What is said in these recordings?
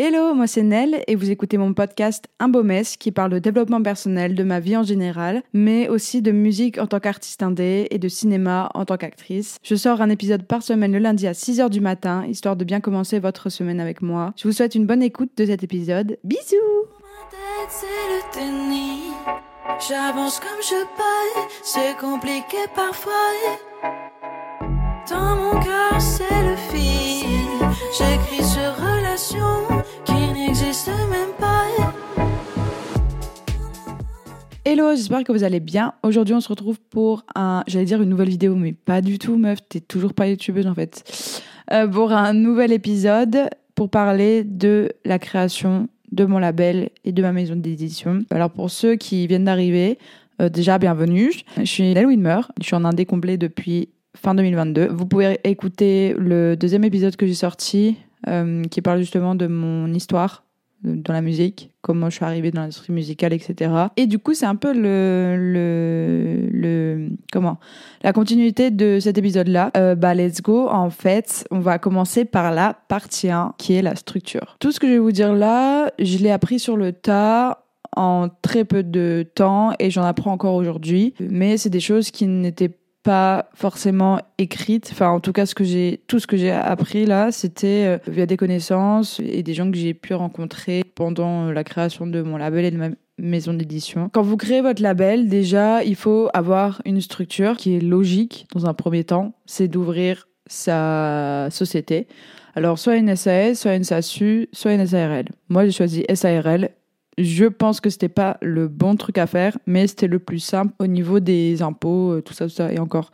Hello, moi c'est Nell et vous écoutez mon podcast Un beau mess qui parle de développement personnel, de ma vie en général, mais aussi de musique en tant qu'artiste indé et de cinéma en tant qu'actrice. Je sors un épisode par semaine le lundi à 6h du matin, histoire de bien commencer votre semaine avec moi. Je vous souhaite une bonne écoute de cet épisode. Bisous J'avance comme je c'est compliqué parfois. Dans mon cœur, c'est le fil. J'écris Hello, j'espère que vous allez bien. Aujourd'hui, on se retrouve pour un, j'allais dire une nouvelle vidéo, mais pas du tout, meuf. T'es toujours pas youtubeuse en fait. Euh, pour un nouvel épisode pour parler de la création de mon label et de ma maison d'édition. Alors pour ceux qui viennent d'arriver, euh, déjà bienvenue. Je suis Lel Winmer, je suis en indé depuis fin 2022. Vous pouvez écouter le deuxième épisode que j'ai sorti euh, qui parle justement de mon histoire dans la musique, comment je suis arrivée dans l'industrie musicale, etc. Et du coup, c'est un peu le, le, le, comment, la continuité de cet épisode-là. Euh, bah, let's go. En fait, on va commencer par la partie 1, qui est la structure. Tout ce que je vais vous dire là, je l'ai appris sur le tas en très peu de temps et j'en apprends encore aujourd'hui. Mais c'est des choses qui n'étaient pas forcément écrite. Enfin, en tout cas, ce que j'ai, tout ce que j'ai appris là, c'était euh, via des connaissances et des gens que j'ai pu rencontrer pendant euh, la création de mon label et de ma maison d'édition. Quand vous créez votre label, déjà, il faut avoir une structure qui est logique dans un premier temps. C'est d'ouvrir sa société. Alors, soit une SAS, soit une SASU, soit une SARL. Moi, j'ai choisi SARL je pense que c'était pas le bon truc à faire, mais c'était le plus simple au niveau des impôts, euh, tout ça, tout ça. Et encore,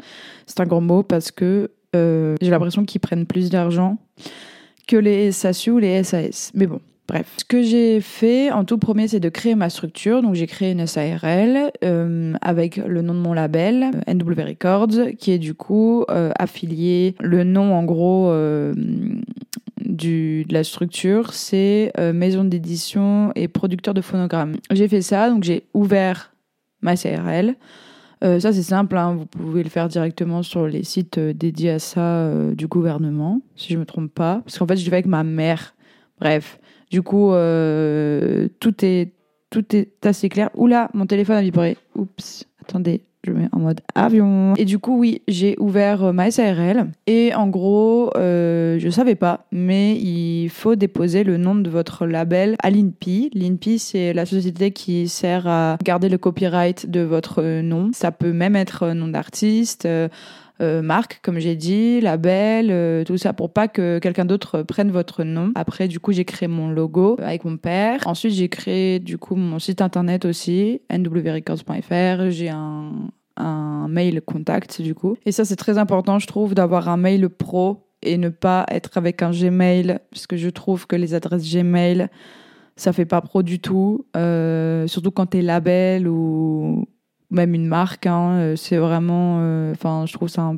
c'est un grand mot parce que euh, j'ai l'impression qu'ils prennent plus d'argent que les SASU ou les SAS. Mais bon, bref. Ce que j'ai fait en tout premier, c'est de créer ma structure. Donc j'ai créé une SARL euh, avec le nom de mon label, NW Records, qui est du coup affilié. Le nom, en gros de la structure, c'est euh, maison d'édition et producteur de phonogrammes. J'ai fait ça, donc j'ai ouvert ma CRL. Euh, ça, c'est simple, hein, vous pouvez le faire directement sur les sites euh, dédiés à ça du gouvernement, si je me trompe pas. Parce qu'en fait, je l'ai avec ma mère. Bref, du coup, tout, est, tout est assez clair. Oula, mon téléphone a vibré. Oups, attendez, je mets en mode avion. Et du coup, oui, j'ai ouvert euh, ma SARL. Et en gros, euh, je savais pas, mais il faut déposer le nom de votre label à l'INPI. L'INPI, c'est la société qui sert à garder le copyright de votre nom. Ça peut même être nom d'artiste. Euh, marque, comme j'ai dit, label, tout ça, pour pas que quelqu'un d'autre prenne votre nom. Après, du coup, j'ai créé mon logo avec mon père. Ensuite, j'ai créé, du coup, mon site internet aussi, nwrecords.fr. J'ai un, un mail contact du coup. Et ça c'est très important je trouve d'avoir un mail pro et ne pas être avec un Gmail parce que je trouve que les adresses Gmail ça fait pas pro du tout, euh, surtout quand tu es label ou même une marque. Hein, euh, c'est vraiment, euh, enfin je trouve ça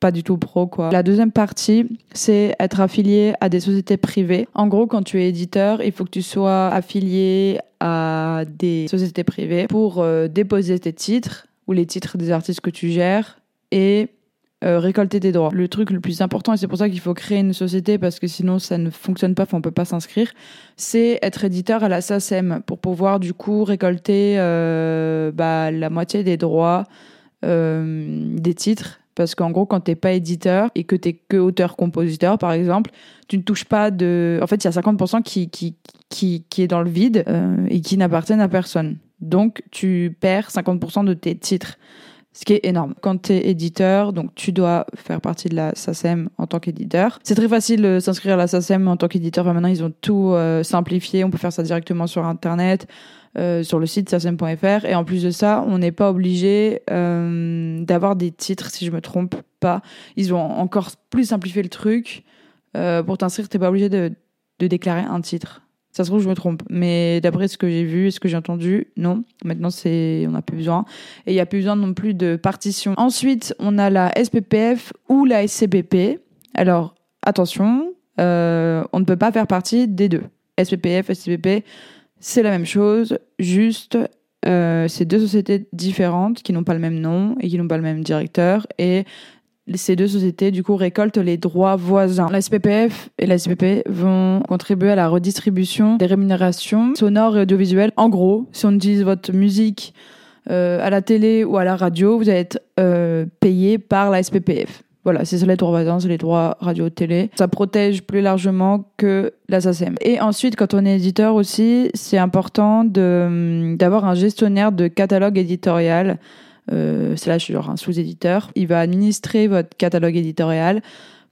pas du tout pro quoi. La deuxième partie, c'est être affilié à des sociétés privées. En gros, quand tu es éditeur, il faut que tu sois affilié à des sociétés privées pour déposer tes titres ou les titres des artistes que tu gères et euh, récolter tes droits. Le truc le plus important, et c'est pour ça qu'il faut créer une société parce que sinon ça ne fonctionne pas, on peut pas s'inscrire, c'est être éditeur à la SACEM pour pouvoir du coup récolter euh, bah, la moitié des droits euh, des titres. Parce qu'en gros, quand t'es pas éditeur et que t'es que auteur-compositeur, par exemple, tu ne touches pas de. En fait, il y a 50% qui, qui, qui, qui est dans le vide et qui n'appartiennent à personne. Donc, tu perds 50% de tes titres, ce qui est énorme. Quand tu es éditeur, donc tu dois faire partie de la SACEM en tant qu'éditeur. C'est très facile de s'inscrire à la SACEM en tant qu'éditeur. maintenant, ils ont tout euh, simplifié. On peut faire ça directement sur Internet. Euh, sur le site sacem.fr et en plus de ça on n'est pas obligé euh, d'avoir des titres si je me trompe pas ils ont encore plus simplifié le truc pour t'inscrire t'es pas obligé de déclarer un titre ça se trouve, je me trompe. Mais d'après ce que j'ai vu et ce que j'ai entendu, non. Maintenant, c'est, on n'a plus besoin. Et il n'y a plus besoin non plus de partition. Ensuite, on a la SPPF ou la SCBP. Alors, attention, euh, on ne peut pas faire partie des deux. SPPF, SCBP, c'est la même chose. Juste, euh, c'est deux sociétés différentes qui n'ont pas le même nom et qui n'ont pas le même directeur. Et ces deux sociétés, du coup, récoltent les droits voisins. La SPPF et la SPP vont contribuer à la redistribution des rémunérations sonores et audiovisuelles. En gros, si on utilise votre musique euh, à la télé ou à la radio, vous allez être euh, payé par la SPPF. Voilà, c'est ça les droits voisins, c'est les droits radio-télé. Ça protège plus largement que la SACEM. Et ensuite, quand on est éditeur aussi, c'est important d'avoir un gestionnaire de catalogue éditorial c'est là, je suis genre un sous-éditeur. Il va administrer votre catalogue éditorial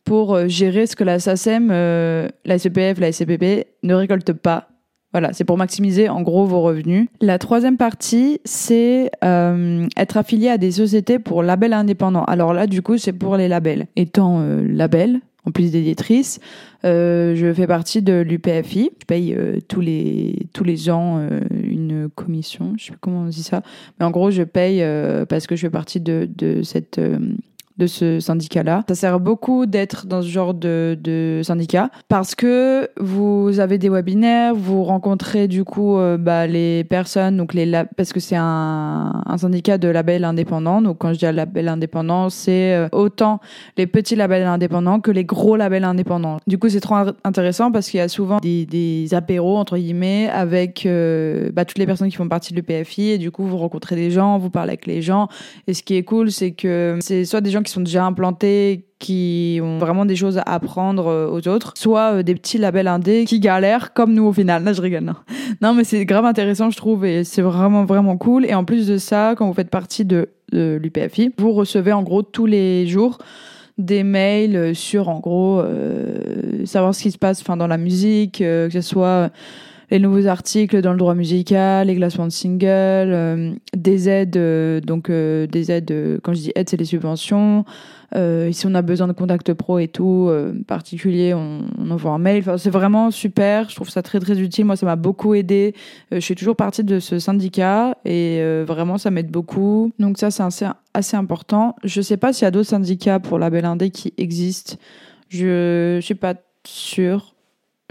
pour euh, gérer ce que la SACEM, euh, la SPF, la SCPP ne récolte pas. Voilà, c'est pour maximiser en gros vos revenus. La troisième partie, c'est euh, être affilié à des sociétés pour labels indépendants. Alors là, du coup, c'est pour les labels. Étant euh, label, en plus d'éditrice, euh, je fais partie de l'UPFI. Je paye euh, tous les tous les ans euh, une commission. Je sais pas comment on dit ça, mais en gros, je paye euh, parce que je fais partie de de cette euh, de ce syndicat-là. Ça sert beaucoup d'être dans ce genre de, de syndicat parce que vous avez des webinaires, vous rencontrez du coup euh, bah, les personnes, donc les parce que c'est un, syndicat de labels indépendants. Donc quand je dis label indépendant, c'est euh, autant les petits labels indépendants que les gros labels indépendants. Du coup, c'est trop in- intéressant parce qu'il y a souvent des, apéros entre guillemets avec euh, bah, toutes les personnes qui font partie de l'EPFI et du coup vous rencontrez des gens, vous parlez avec les gens et ce qui est cool, c'est que c'est soit des gens qui sont déjà implantés, qui ont vraiment des choses à apprendre euh, aux autres, soit euh, des petits labels indés qui galèrent comme nous au final. Là, je rigole. Non, non mais c'est grave intéressant, je trouve, et c'est vraiment, vraiment cool. Et en plus de ça, quand vous faites partie de, l'UPFI, vous recevez en gros tous les jours des mails sur en gros euh, savoir ce qui se passe enfin dans la musique que ce soit les nouveaux articles dans le droit musical, les classements de singles, euh, des aides, euh, donc euh, des aides, euh, quand je dis aides, c'est les subventions. Euh, si on a besoin de contact pro et tout, euh, particulier, on, on envoie un mail. Enfin, c'est vraiment super. Je trouve ça très très utile. Moi, ça m'a beaucoup aidé. Je suis toujours partie de ce syndicat et vraiment, ça m'aide beaucoup. Donc ça, c'est assez, assez important. Je sais pas s'il y a d'autres syndicats pour label indé qui existent. Je, je suis pas sûre.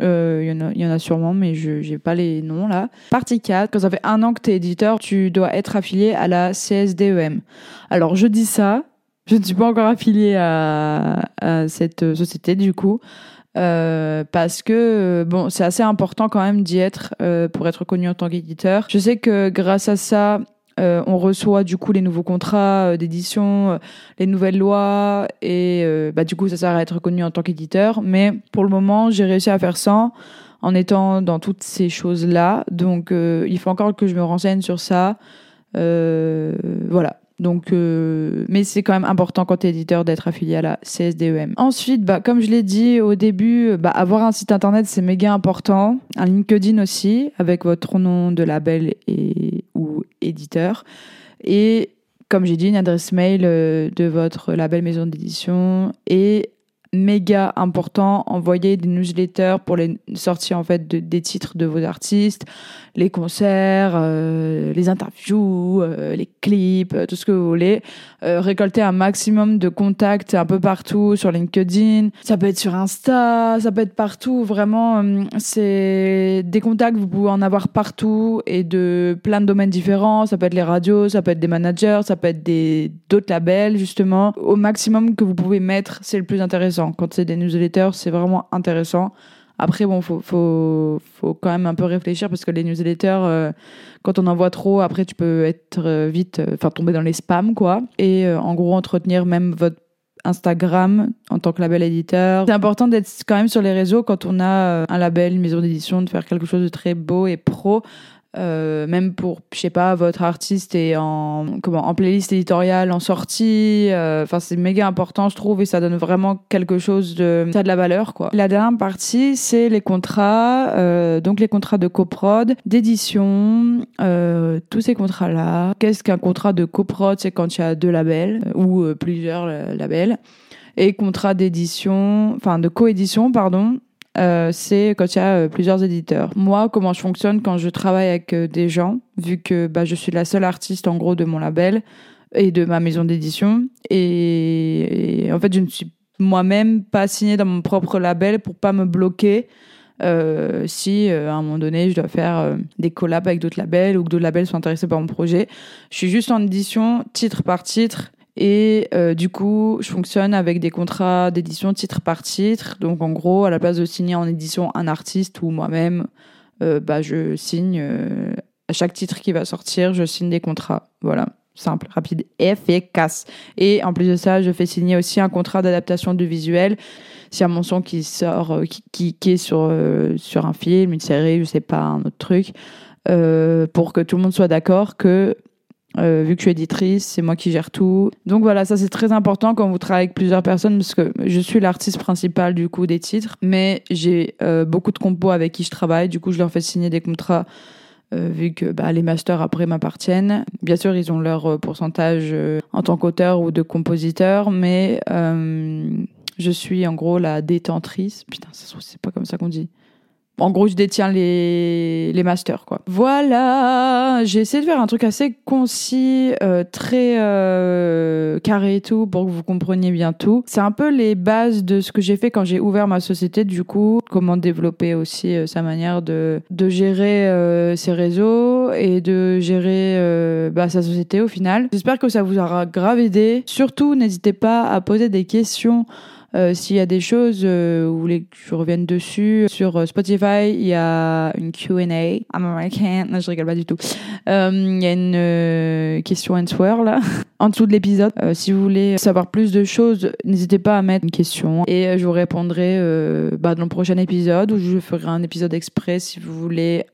Euh, Il y, en a- il y en a sûrement, mais je n'ai pas les noms là. Partie 4, quand ça fait un an que tu es éditeur, tu dois être affilié à la CSDEM. Alors je dis ça, je ne suis pas encore affiliée à, cette société du coup, euh, parce que euh, bon, c'est assez important quand même d'y être euh, pour être connu en tant qu'éditeur. Je sais que grâce à ça, euh, on reçoit du coup les nouveaux contrats euh, d'édition, euh, les nouvelles lois et euh, bah, du coup ça sert à être reconnu en tant qu'éditeur. Mais pour le moment, j'ai réussi à faire ça en étant dans toutes ces choses-là. Donc il faut encore que je me renseigne sur ça. Voilà. Donc, euh, mais c'est quand même important quand tu es éditeur d'être affilié à la CSDEM. Ensuite, bah, comme je l'ai dit au début, bah, avoir un site internet c'est méga important. Un LinkedIn aussi, avec votre nom de label et ou éditeur. Et comme j'ai dit, une adresse mail euh, de votre label maison d'édition et méga important envoyer des newsletters pour les sorties en fait de- des titres de vos artistes les concerts euh, les interviews euh, les clips euh, tout ce que vous voulez. Euh, récolter un maximum de contacts un peu partout sur LinkedIn. Ça peut être sur Insta ça peut être partout. Vraiment euh, c'est des contacts vous pouvez en avoir partout et de plein de domaines différents. Ça peut être les radios ça peut être des managers ça peut être des d'autres labels justement. Au maximum que vous pouvez mettre c'est le plus intéressant quand c'est des newsletters c'est vraiment intéressant après bon faut quand même un peu réfléchir parce que les newsletters euh, quand on en voit trop après tu peux être euh, vite euh, enfin tomber dans les spams quoi et en gros entretenir même votre Instagram en tant que label éditeur. C'est important d'être quand même sur les réseaux quand on a un label, une maison d'édition, de faire quelque chose de très beau et pro. Euh, même pour, je sais pas, votre artiste est en, comment, en playlist éditoriale, en sortie. euh, Enfin, c'est méga important, je trouve, et ça donne vraiment quelque chose de, ça a de la valeur, quoi. La dernière partie, c'est les contrats, euh, donc les contrats de coprod, d'édition, euh, tous ces contrats-là. Qu'est-ce qu'un contrat de coprod C'est quand il y a deux labels euh, ou plusieurs labels. Et contrat d'édition, enfin de coédition, pardon, euh, c'est quand il y a euh, plusieurs éditeurs. Moi, comment je fonctionne quand je travaille avec euh, des gens, vu que bah, je suis la seule artiste en gros de mon label et de ma maison d'édition, et, en fait, je ne suis moi-même pas signée dans mon propre label pour pas me bloquer. si à un moment donné je dois faire des collabs avec d'autres labels ou que d'autres labels sont intéressés par mon projet, je suis juste en édition titre par titre Et euh, du coup, je fonctionne avec des contrats d'édition titre par titre. Donc en gros, à la place de signer en édition un artiste ou moi-même, euh, bah, je signe euh, à chaque titre qui va sortir, je signe des contrats. Voilà, simple, rapide, efficace. Et en plus de ça, je fais signer aussi un contrat d'adaptation du visuel. S'il y a mon son qui sort, qui, qui, qui est sur, sur un film, une série, je sais pas, un autre truc, pour que tout le monde soit d'accord que euh, vu que je suis éditrice, c'est moi qui gère tout. Donc voilà, ça c'est très important quand vous travaillez avec plusieurs personnes parce que je suis l'artiste principal du coup des titres, mais j'ai euh, beaucoup de compos avec qui je travaille. Du coup, je leur fais signer des contrats euh, vu que bah, les masters après m'appartiennent. Bien sûr, ils ont leur pourcentage en tant qu'auteur ou de compositeur, mais je suis en gros la détentrice. Putain, ça c'est pas comme ça qu'on dit. En gros, je détiens les, les masters, quoi. Voilà, j'ai essayé de faire un truc assez concis, euh, très euh, carré et tout, pour que vous compreniez bien tout. C'est un peu les bases de ce que j'ai fait quand j'ai ouvert ma société, du coup, comment développer aussi euh, sa manière de, de gérer ses réseaux et de gérer bah, sa société au final. J'espère que ça vous aura grave aidé. Surtout, n'hésitez pas à poser des questions euh, S'il y a des choses euh, vous voulez que je revienne dessus, sur euh, Spotify, il y a une Q&A. American. Non, je rigole pas du tout. Euh, Il y a une question answer là, en dessous de l'épisode. Euh, si vous voulez savoir plus de choses, n'hésitez pas à mettre une question et euh, je vous répondrai euh, bah, dans le prochain épisode où je ferai un épisode exprès si vous voulez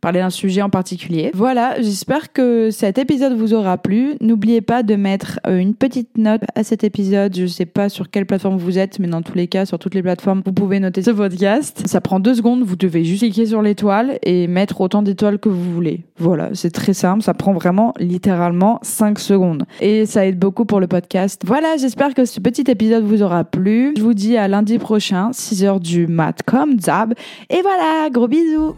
parler d'un sujet en particulier. Voilà, j'espère que cet épisode vous aura plu. N'oubliez pas de mettre une petite note à cet épisode. Je sais pas sur quelle plateforme vous êtes, mais dans tous les cas, sur toutes les plateformes, vous pouvez noter ce podcast. Ça prend deux secondes, vous devez juste cliquer sur l'étoile et mettre autant d'étoiles que vous voulez. Voilà, c'est très simple, ça prend vraiment littéralement 5 Et ça aide beaucoup pour le podcast. Voilà, j'espère que ce petit épisode vous aura plu. Je vous dis à lundi prochain, 6h du mat comme d'hab. Et voilà, gros bisous